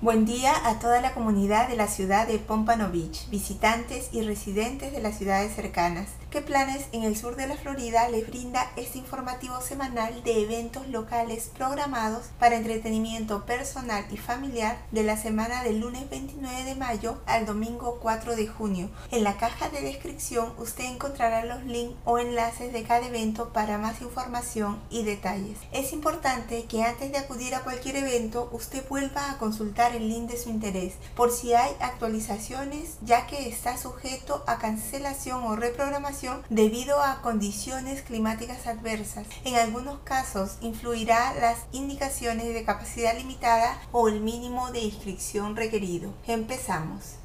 Buen día a toda la comunidad de la ciudad de Pompano Beach, visitantes y residentes de las ciudades cercanas. ¿Qué planes en el sur de la Florida les brinda este informativo semanal de eventos locales programados para entretenimiento personal y familiar de la semana del lunes 29 de mayo al domingo 4 de junio? En la caja de descripción usted encontrará los links o enlaces de cada evento para más información y detalles. Es importante que antes de acudir a cualquier evento usted vuelva a consultar el link de su interés por si hay actualizaciones ya que está sujeto a cancelación o reprogramación debido a condiciones climáticas adversas. En algunos casos influirá las indicaciones de capacidad limitada o el mínimo de inscripción requerido. Empezamos.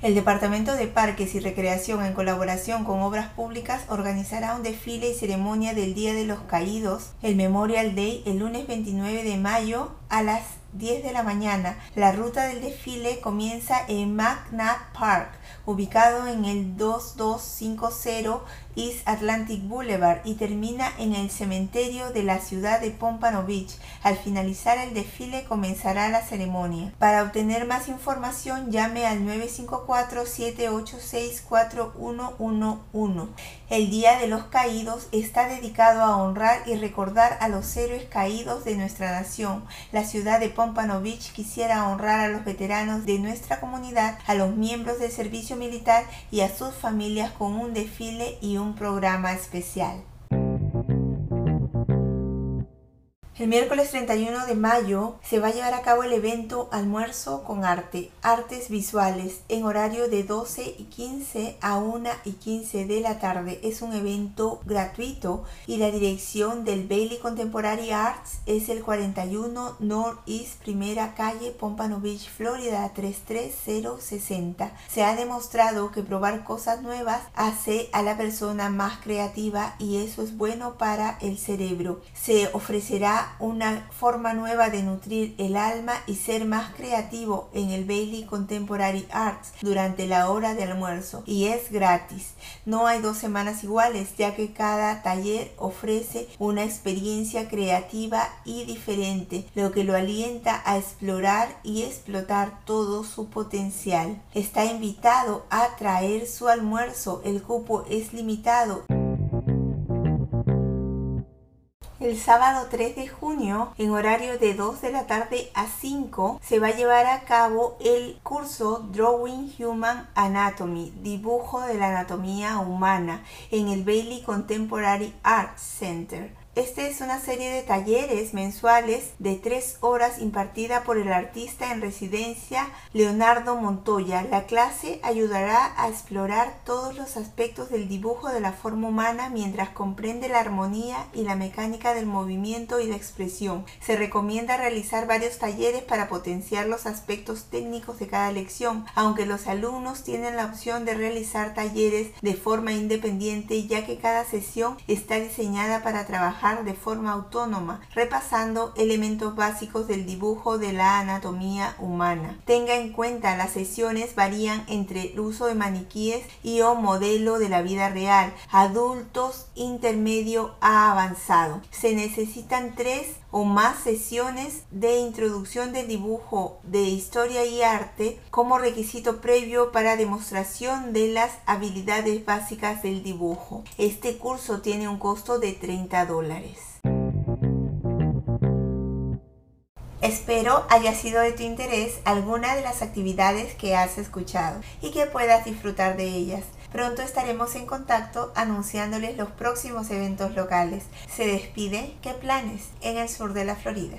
El Departamento de Parques y Recreación, en colaboración con Obras Públicas, organizará un desfile y ceremonia del Día de los Caídos, el Memorial Day, el lunes 29 de mayo a las 10 de la mañana. La ruta del desfile comienza en McNabb Park, ubicado en el 2250 East Atlantic Boulevard y termina en el cementerio de la ciudad de Pompano Beach. Al finalizar el desfile comenzará la ceremonia. Para obtener más información llame al 954-786-4111. El Día de los Caídos está dedicado a honrar y recordar a los héroes caídos de nuestra nación. La ciudad de Pompano Beach quisiera honrar a los veteranos de nuestra comunidad, a los miembros del servicio militar y a sus familias con un desfile y un programa especial. El miércoles 31 de mayo se va a llevar a cabo el evento Almuerzo con Arte, Artes Visuales, en horario de 12 y 15 a 1 y 15 de la tarde. Es un evento gratuito y la dirección del Bailey Contemporary Arts es el 41 Northeast Primera Calle, Pompano Beach, Florida 33060. Se ha demostrado que probar cosas nuevas hace a la persona más creativa y eso es bueno para el cerebro. Se ofrecerá una forma nueva de nutrir el alma y ser más creativo en el Bailey Contemporary Arts durante la hora de almuerzo y es gratis. No hay dos semanas iguales ya que cada taller ofrece una experiencia creativa y diferente, lo que lo alienta a explorar y explotar todo su potencial. Está invitado a traer su almuerzo, el cupo es limitado. El sábado 3 de junio, en horario de 2 de la tarde a 5, se va a llevar a cabo el curso Drawing Human Anatomy, dibujo de la anatomía humana, en el Bailey Contemporary Arts Center. Esta es una serie de talleres mensuales de tres horas impartida por el artista en residencia Leonardo Montoya. La clase ayudará a explorar todos los aspectos del dibujo de la forma humana mientras comprende la armonía y la mecánica del movimiento y la expresión. Se recomienda realizar varios talleres para potenciar los aspectos técnicos de cada lección, aunque los alumnos tienen la opción de realizar talleres de forma independiente ya que cada sesión está diseñada para de forma autónoma, repasando elementos básicos del dibujo de la anatomía humana. Tenga en cuenta las sesiones varían entre el uso de maniquíes y o modelo de la vida real, adultos, intermedio a avanzado. Se necesitan tres o más sesiones de introducción del dibujo de historia y arte como requisito previo para demostración de las habilidades básicas del dibujo. Este curso tiene un costo de 30 dólares. Espero haya sido de tu interés alguna de las actividades que has escuchado y que puedas disfrutar de ellas. Pronto estaremos en contacto anunciándoles los próximos eventos locales. Se despide ¿Qué planes en el sur de la Florida?